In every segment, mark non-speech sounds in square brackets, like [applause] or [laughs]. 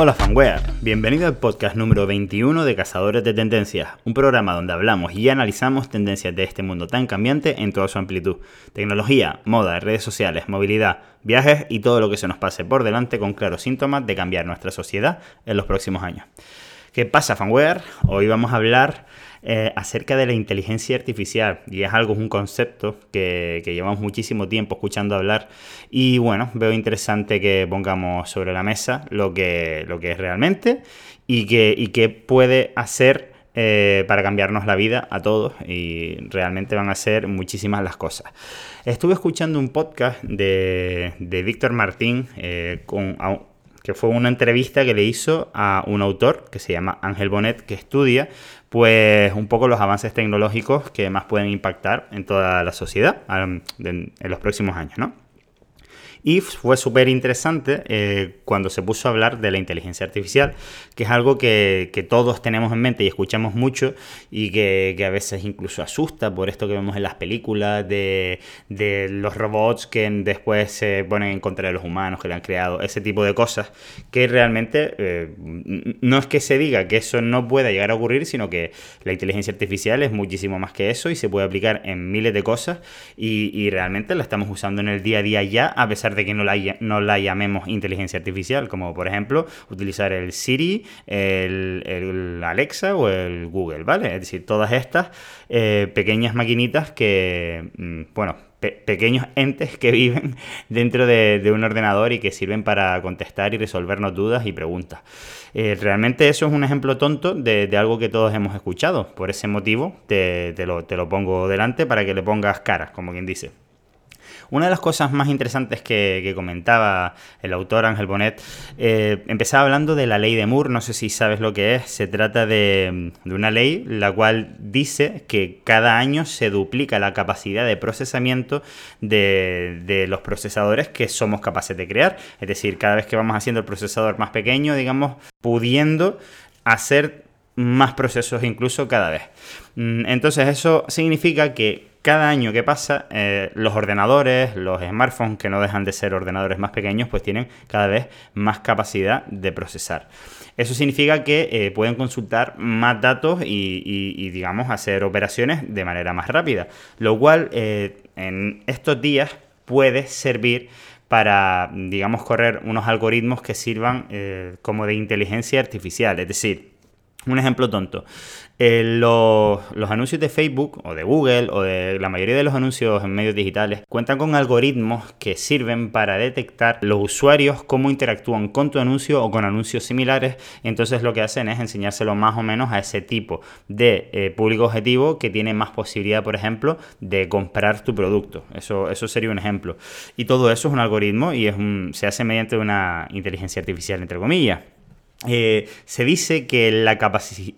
Hola fanware, bienvenido al podcast número 21 de Cazadores de Tendencias, un programa donde hablamos y analizamos tendencias de este mundo tan cambiante en toda su amplitud. Tecnología, moda, redes sociales, movilidad, viajes y todo lo que se nos pase por delante con claros síntomas de cambiar nuestra sociedad en los próximos años. ¿Qué pasa fanware? Hoy vamos a hablar eh, acerca de la inteligencia artificial y es algo, es un concepto que, llevamos muchísimo tiempo escuchando hablar y bueno, veo interesante que pongamos sobre la mesa lo que, lo que es realmente y que, y que puede hacer eh, para cambiarnos la vida a todos y realmente van a ser muchísimas las cosas. Estuve escuchando un podcast de, de Víctor Martín eh, con, que fue una entrevista que le hizo a un autor que se llama Ángel Bonet, que estudia pues un poco los avances tecnológicos que más pueden impactar en toda la sociedad en los próximos años, ¿no? Y fue súper interesante eh, cuando se puso a hablar de la inteligencia artificial, que es algo que, todos tenemos en mente y escuchamos mucho y que, a veces incluso asusta por esto que vemos en las películas de, los robots que después se ponen en contra de los humanos que le han creado, ese tipo de cosas, que realmente eh, no es que se diga que eso no pueda llegar a ocurrir, sino que la inteligencia artificial es muchísimo más que eso y se puede aplicar en miles de cosas y, y realmente la estamos usando en el día a día ya, a pesar de que no la, llamemos inteligencia artificial, como por ejemplo utilizar el Siri, el, Alexa o el Google, ¿vale? Es decir, todas estas eh, pequeñas maquinitas que, mm, bueno, pequeños entes que [laughs] viven dentro de, un ordenador y que sirven para contestar y resolvernos dudas y preguntas. Eh, realmente eso es un ejemplo tonto de, algo que todos hemos escuchado. Por ese motivo te, lo, te lo pongo delante para que le pongas caras, como quien dice. Una de las cosas más interesantes que, comentaba el autor Ángel Bonet, eh, empezaba hablando de la ley de Moore, no sé si sabes lo que es, se trata de, una ley la cual dice que cada año se duplica la capacidad de procesamiento de, de los procesadores que somos capaces de crear, es decir, cada vez que vamos haciendo el procesador más pequeño, digamos, pudiendo hacer más procesos incluso cada vez. Mm, entonces eso significa que cada año que pasa, eh, los ordenadores, los smartphones, que no dejan de ser ordenadores más pequeños, pues tienen cada vez más capacidad de procesar. Eso significa que eh, pueden consultar más datos y, digamos, hacer operaciones de manera más rápida, lo cual eh, en estos días puede servir para, digamos, correr unos algoritmos que sirvan como de inteligencia artificial, es decir, un ejemplo tonto. Eh, los, anuncios de Facebook o de Google o de la mayoría de los anuncios en medios digitales cuentan con algoritmos que sirven para detectar los usuarios cómo interactúan con tu anuncio o con anuncios similares. entonces lo que hacen es enseñárselo más o menos a ese tipo de eh, público objetivo que tiene más posibilidad, por ejemplo, de comprar tu producto. Eso, eso sería un ejemplo. Y todo eso es un algoritmo y es se hace mediante una inteligencia artificial, entre comillas. Eh, se dice que la,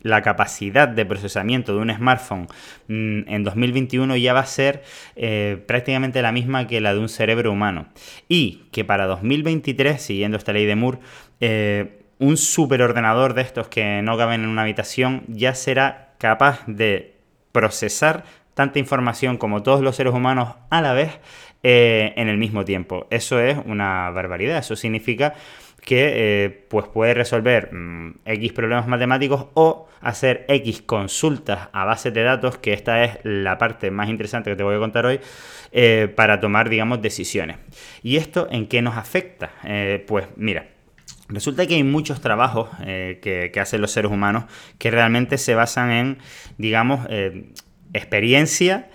la, capacidad de procesamiento de un smartphone mm, en 2021 ya va a ser eh, prácticamente la misma que la de un cerebro humano. Y que para 2023, siguiendo esta ley de Moore, eh, un superordenador de estos que no caben en una habitación ya será capaz de procesar tanta información como todos los seres humanos a la vez en el mismo tiempo. Eso es una barbaridad. Eso significa que eh, pues puede resolver mm, X problemas matemáticos o hacer X consultas a bases de datos, que esta es la parte más interesante que te voy a contar hoy, eh, para tomar, digamos, decisiones. ¿Y esto en qué nos afecta? Eh, pues mira, Resulta que hay muchos trabajos que, que, hacen los seres humanos que realmente se basan en, digamos, experiencia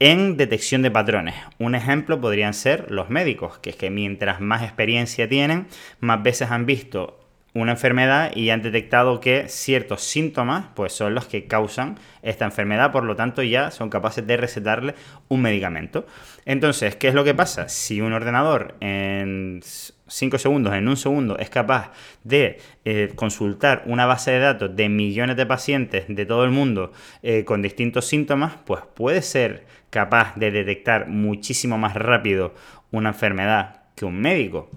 en detección de patrones. Un ejemplo podrían ser los médicos, que es que mientras más experiencia tienen, más veces han visto una enfermedad y han detectado que ciertos síntomas pues son los que causan esta enfermedad, por lo tanto ya son capaces de recetarle un medicamento. Entonces, ¿qué es lo que pasa? Si un ordenador en 5 segundos, en un segundo, es capaz de eh, consultar una base de datos de millones de pacientes de todo el mundo eh, con distintos síntomas, pues puede ser capaz de detectar muchísimo más rápido una enfermedad que un médico.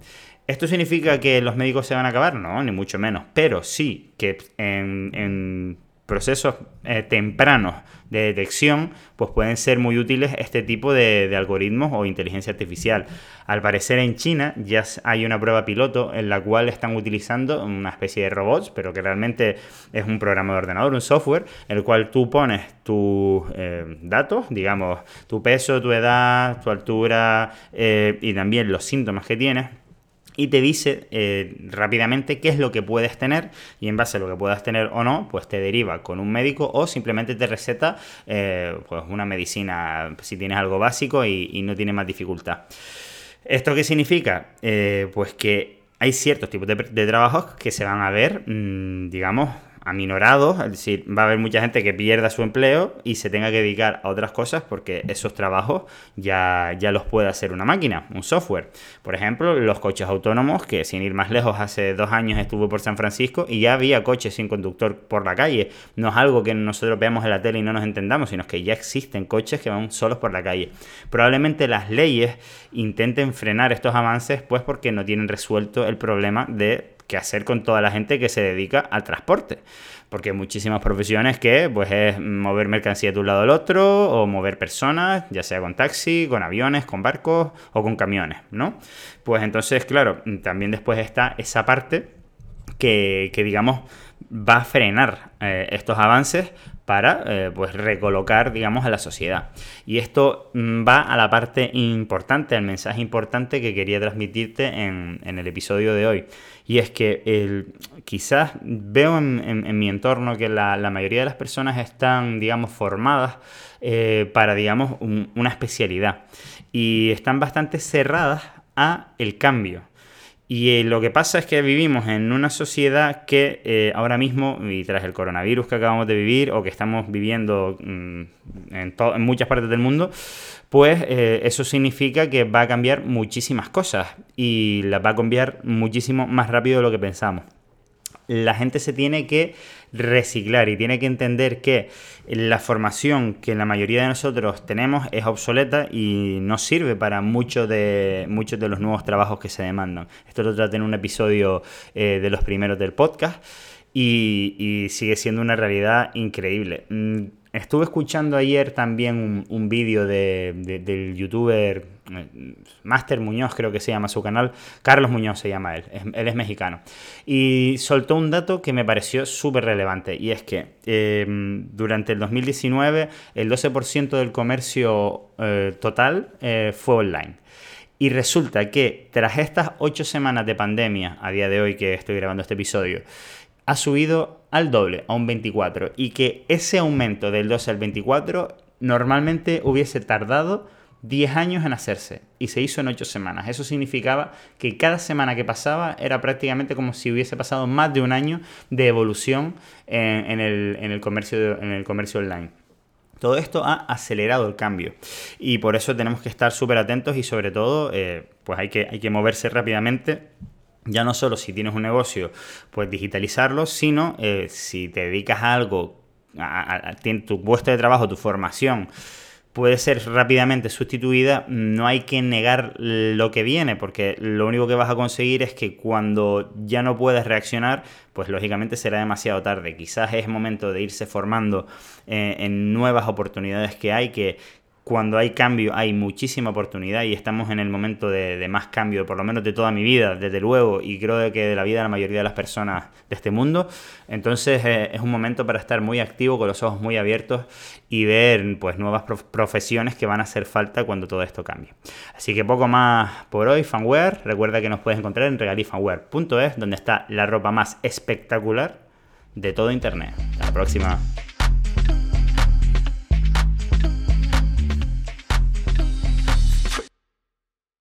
¿Esto significa que los médicos se van a acabar? No, ni mucho menos. Pero sí que en procesos eh, tempranos de detección, pues pueden ser muy útiles este tipo de, algoritmos o inteligencia artificial. Al parecer en China ya hay una prueba piloto en la cual están utilizando una especie de robots, pero que realmente es un programa de ordenador, un software, en el cual tú pones tus eh, datos, digamos, tu peso, tu edad, tu altura eh, y también los síntomas que tienes y te dice eh, rápidamente qué es lo que puedes tener y en base a lo que puedas tener o no, pues te deriva con un médico o simplemente te receta eh, pues una medicina si tienes algo básico y, no tiene más dificultad. ¿Esto qué significa? Eh, pues que hay ciertos tipos de, trabajos que se van a ver, mm, digamos, aminorados, es decir, va a haber mucha gente que pierda su empleo y se tenga que dedicar a otras cosas porque esos trabajos ya, ya los puede hacer una máquina, un software. Por ejemplo, los coches autónomos, que sin ir más lejos, hace dos años estuve por San Francisco y ya había coches sin conductor por la calle. No es algo que nosotros veamos en la tele y no nos entendamos, sino que ya existen coches que van solos por la calle. Probablemente las leyes intenten frenar estos avances, pues porque no tienen resuelto el problema de qué hacer con toda la gente que se dedica al transporte. Porque hay muchísimas profesiones que pues es mover mercancía de un lado al otro o mover personas, ya sea con taxi, con aviones, con barcos o con camiones, ¿no? Pues entonces, claro, también después está esa parte que, digamos, va a frenar eh, estos avances para eh, pues recolocar digamos a la sociedad. Y esto mm, va a la parte importante el mensaje importante que quería transmitirte en, el episodio de hoy. Y es que el, quizás veo en, mi entorno que la, mayoría de las personas están digamos formadas eh, para digamos una especialidad. Y están bastante cerradas a el cambio y eh, lo que pasa es que vivimos en una sociedad que eh, ahora mismo, y tras el coronavirus que acabamos de vivir o que estamos viviendo mm, en, en, muchas partes del mundo, pues eh, eso significa que va a cambiar muchísimas cosas y las va a cambiar muchísimo más rápido de lo que pensamos la gente se tiene que reciclar y tiene que entender que la formación que la mayoría de nosotros tenemos es obsoleta y no sirve para muchos de, de los nuevos trabajos que se demandan. Esto lo traté en un episodio eh, de los primeros del podcast y, sigue siendo una realidad increíble. Estuve escuchando ayer también un, vídeo de, del youtuber eh, Master Muñoz, creo que se llama su canal. Carlos Muñoz se llama él, él es mexicano. Y soltó un dato que me pareció súper relevante y es que em, durante el 2019 el 12% del comercio eh, total eh, fue online. Y resulta que tras estas 8 semanas de pandemia, a día de hoy que estoy grabando este episodio, ha subido al doble, a un 24. Y que ese aumento del 12 al 24 normalmente hubiese tardado 10 años en hacerse y se hizo en 8 semanas. Eso significaba que cada semana que pasaba era prácticamente como si hubiese pasado más de un año de evolución en, el, comercio, en el comercio online. Todo esto ha acelerado el cambio y por eso tenemos que estar súper atentos y sobre todo eh, pues hay que, hay que moverse rápidamente ya no solo si tienes un negocio, pues digitalizarlo, sino eh, si te dedicas a algo, a, tu puesto de trabajo, tu formación, puede ser rápidamente sustituida, no hay que negar lo que viene, porque lo único que vas a conseguir es que cuando ya no puedes reaccionar, pues lógicamente será demasiado tarde. Quizás es momento de irse formando eh, en nuevas oportunidades que hay, que, cuando hay cambio hay muchísima oportunidad y estamos en el momento de, más cambio, por lo menos de toda mi vida, desde luego, y creo que de la vida de la mayoría de las personas de este mundo. Entonces eh, es un momento para estar muy activo, con los ojos muy abiertos y ver pues nuevas profesiones que van a hacer falta cuando todo esto cambie. Así que poco más por hoy, fanware. Recuerda que nos puedes encontrar en regalifanware.es, donde está la ropa más espectacular de todo Internet. Hasta la próxima.